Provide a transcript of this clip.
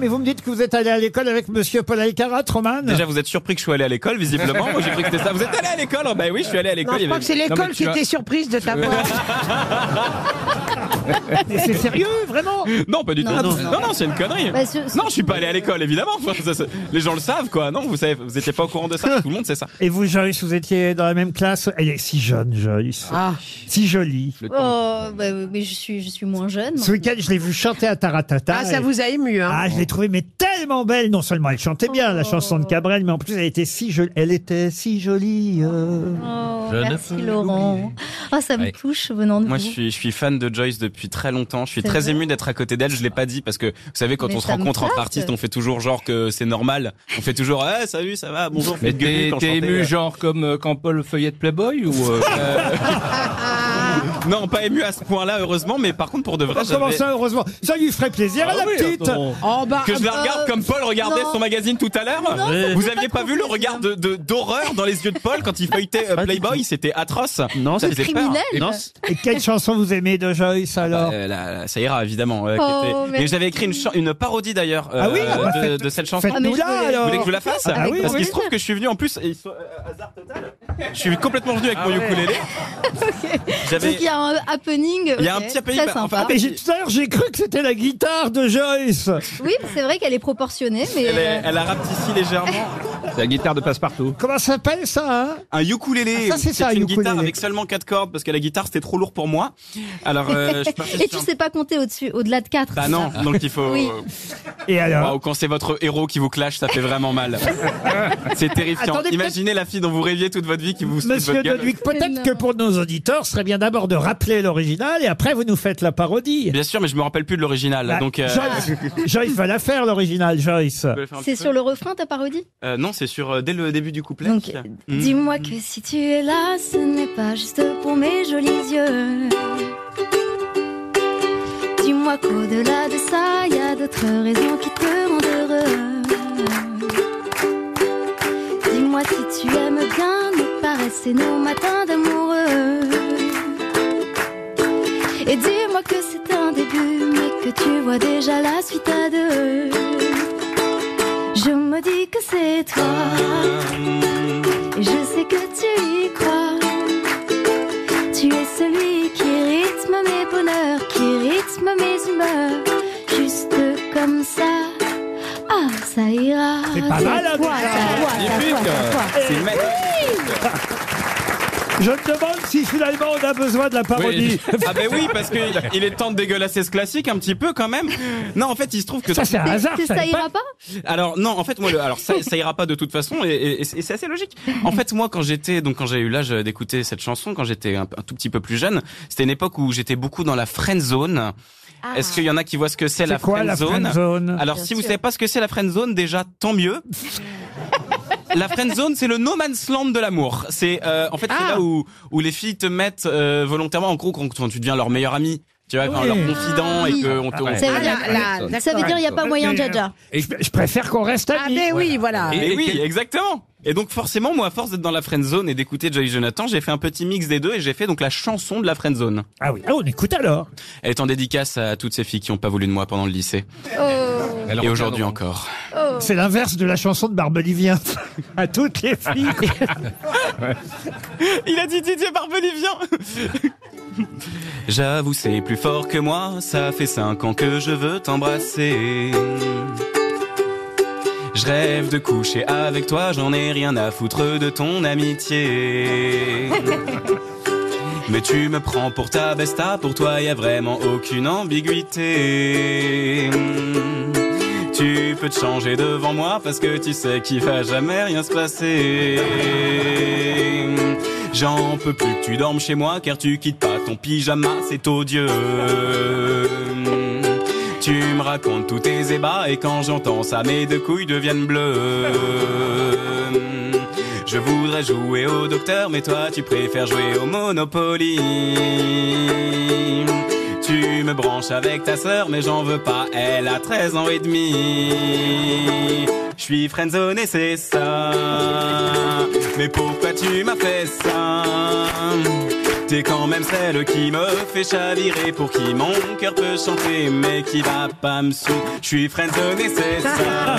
Mais vous me dites que vous êtes allé à l'école avec Monsieur Paul Alcarat, Roman Déjà, vous êtes surpris que je sois allé à l'école, visiblement. Moi, j'ai cru que c'était ça. Vous êtes allé à l'école? Bah oui, je suis allé à Non, l'école. je il y crois avait- que c'est l'école Non, mais qui tu as- était surprise de ta part. Mais c'est sérieux, vraiment Non, pas du tout. Non, Non, non, non, c'est une connerie. Bah, ce- ce- Non, je suis pas allé à l'école, évidemment. Enfin, ça, ça- les gens le savent, quoi. Non, vous savez, vous étiez pas au courant de ça. Tout le monde sait ça. Et vous, Joyce, vous étiez dans la même classe? Elle est si jeune, Joyce. Ah. Si jolie. Oh, bah, oui, mais je suis, je suis moins jeune. Ce week-end, je l'ai vue chanter à Taratata. Ah, ça Et- vous a ému, hein Ah, je l'ai trouvée mais tellement belle. Non seulement elle chantait bien la chanson de Cabrel, mais en plus elle était si jolie. Elle était si jolie. euh. Oh, Je ne merci peux Laurent. Ah, ça me Ouais. touche venant de Moi, vous. je suis, je suis fan de Joyce depuis très longtemps. Je suis très vrai ému d'être à côté d'elle. Je l'ai pas dit parce que vous savez, quand Mais on se rencontre entre artistes, on fait toujours genre que c'est normal. On fait toujours, eh, salut, ça va, bonjour. Mais t'es ému genre comme euh, quand Paul feuillette Playboy ou euh, Non, pas ému à ce point-là, heureusement. Mais par contre, pour de vrai, comment ça, heureusement? Ça lui ferait plaisir à Ah la oui, petite. Oh, bah, que je la Euh, regarde comme Paul regardait non. son magazine tout à l'heure. Vous aviez pas vu le regard de de- d'horreur dans les yeux de Paul quand il feuilletait euh, Playboy? C'était atroce. Non, peur. criminel. non, Et quelle chanson vous aimez de Joyce alors? Euh, là, là, ça ira évidemment. euh, Oh, qui était- mais- Mais j'avais écrit une, parodie d'ailleurs euh, Ah oui, ah bah, de, cette chanson. Ah, Vous alors. voulez que je la fasse? Ah oui, Parce qu'il se trouve que je suis venu en plus, et, euh, hasard total, je suis complètement venu avec mon ukulélé. J'avais, Donc il y a un happening. Il y a ok, un petit happening, Très bah, sympa. enfin, Mais j'ai- tout à l'heure, j'ai cru que c'était la guitare de Joyce. Oui, c'est vrai qu'elle est proportionnée, mais. elle, est- euh, elle a rapetissé légèrement. c'est la guitare de passe-partout. Comment ça s'appelle ça hein Un ukulélé. Ah, ça, c'est ça, un une ukulélé. guitare avec seulement quatre cordes parce que la guitare c'était trop lourd pour moi. Alors, euh, je suis parti Et sur tu un- sais pas compter au-dessus, au-delà de 4. Bah non, donc il faut. Oui. Et alors quand c'est votre héros qui vous clash, ça fait vraiment mal. C'est terrifiant. Attendez, Imaginez la fille dont vous rêviez toute votre vie qui vous Monsieur. Deduc, peut-être que pour nos auditeurs, ce serait bien d'abord de rappeler l'original et après vous nous faites la parodie. Bien sûr, mais je me rappelle plus de l'original. Bah, donc, euh, Joyce, Joyce va la faire l'original, Joyce. C'est sur le refrain ta parodie Euh, Non, c'est sur euh, dès le début du couplet. Donc, Mm. dis-moi que si tu es là, ce n'est pas juste pour mes jolis yeux. Dis-moi qu'au-delà de ça, y a d'autres raisons qui te rendent heureux. Dis-moi si tu aimes bien nous paresser nos matins d'amoureux. Et dis-moi que c'est un début, mais que tu vois déjà la suite à deux. Je me dis que c'est toi. Et je sais que tu y crois. Tu es celui qui rythme mes bonheurs, mes humeurs. Juste comme ça. Ah, ça ira. C'est pas mal, hein, c'est Magnifique. toi, c'est toi. C'est magnifique. Je me demande si finalement on a besoin de la parodie. Ah ben oui, parce que il est temps de dégueulasser ce classique un petit peu quand même. Non, en fait, il se trouve que Ça, c'est un hasard. Ça ça ira pas Alors non, en fait moi, le, alors ça, ça ira pas de toute façon et, et- et c'est assez logique. En fait moi quand j'étais donc quand j'ai eu l'âge d'écouter cette chanson, quand j'étais un, un tout petit peu plus jeune, c'était une époque où j'étais beaucoup dans la friend zone. Est-ce qu'il y en a qui voient ce que c'est la C'est quoi friend la zone friend zone Alors Bien si vous sûr. savez pas ce que c'est la friend zone, déjà tant mieux. La friend zone, c'est le no man's land de l'amour. C'est euh, en fait c'est Ah. là où où les filles te mettent euh, volontairement en gros quand, quand tu deviens leur meilleur ami. Tu vois, Oui. leur confident et que on te, on- Ah ouais. Ça veut Ah, dire, là, là, d'accord. ça veut dire il n'y a pas moyen jaja. Je, je préfère qu'on reste Ah, amis. mais oui, voilà. Et Et oui, exactement. Et donc forcément, moi, à force d'être dans la friend zone et d'écouter Joy Jonathan, j'ai fait un petit mix des deux et j'ai fait donc la chanson de la friend zone. Ah oui, ah, on écoute alors. Elle est en dédicace à toutes ces filles qui ont pas voulu de moi pendant le lycée Oh, et aujourd'hui encore. C'est l'inverse de la chanson de Barbelivien. à toutes les filles. Il a dit Didier Barbelivien. J'avoue, c'est plus fort que moi. Ça fait cinq ans que je veux t'embrasser. Je rêve de coucher avec toi, j'en ai rien à foutre de ton amitié. Mais tu me prends pour ta besta, pour toi y a vraiment aucune ambiguïté. Tu peux te changer devant moi parce que tu sais qu'il va jamais rien se passer. J'en peux plus que tu dormes chez moi car tu quittes pas ton pyjama, c'est odieux. Tu me racontes tous tes ébats et quand j'entends ça, mes deux couilles deviennent bleues. Je voudrais jouer au docteur, mais toi tu préfères jouer au Monopoly. Tu me branches avec ta sœur, mais j'en veux pas, elle a 13 ans et demi. Je suis friendzone et c'est ça. Mais pourquoi tu m'as fait ça? T'es quand même celle qui me fait chavirer, pour qui mon cœur peut chanter, mais qui va pas me suivre. Je suis friendzone et c'est ça.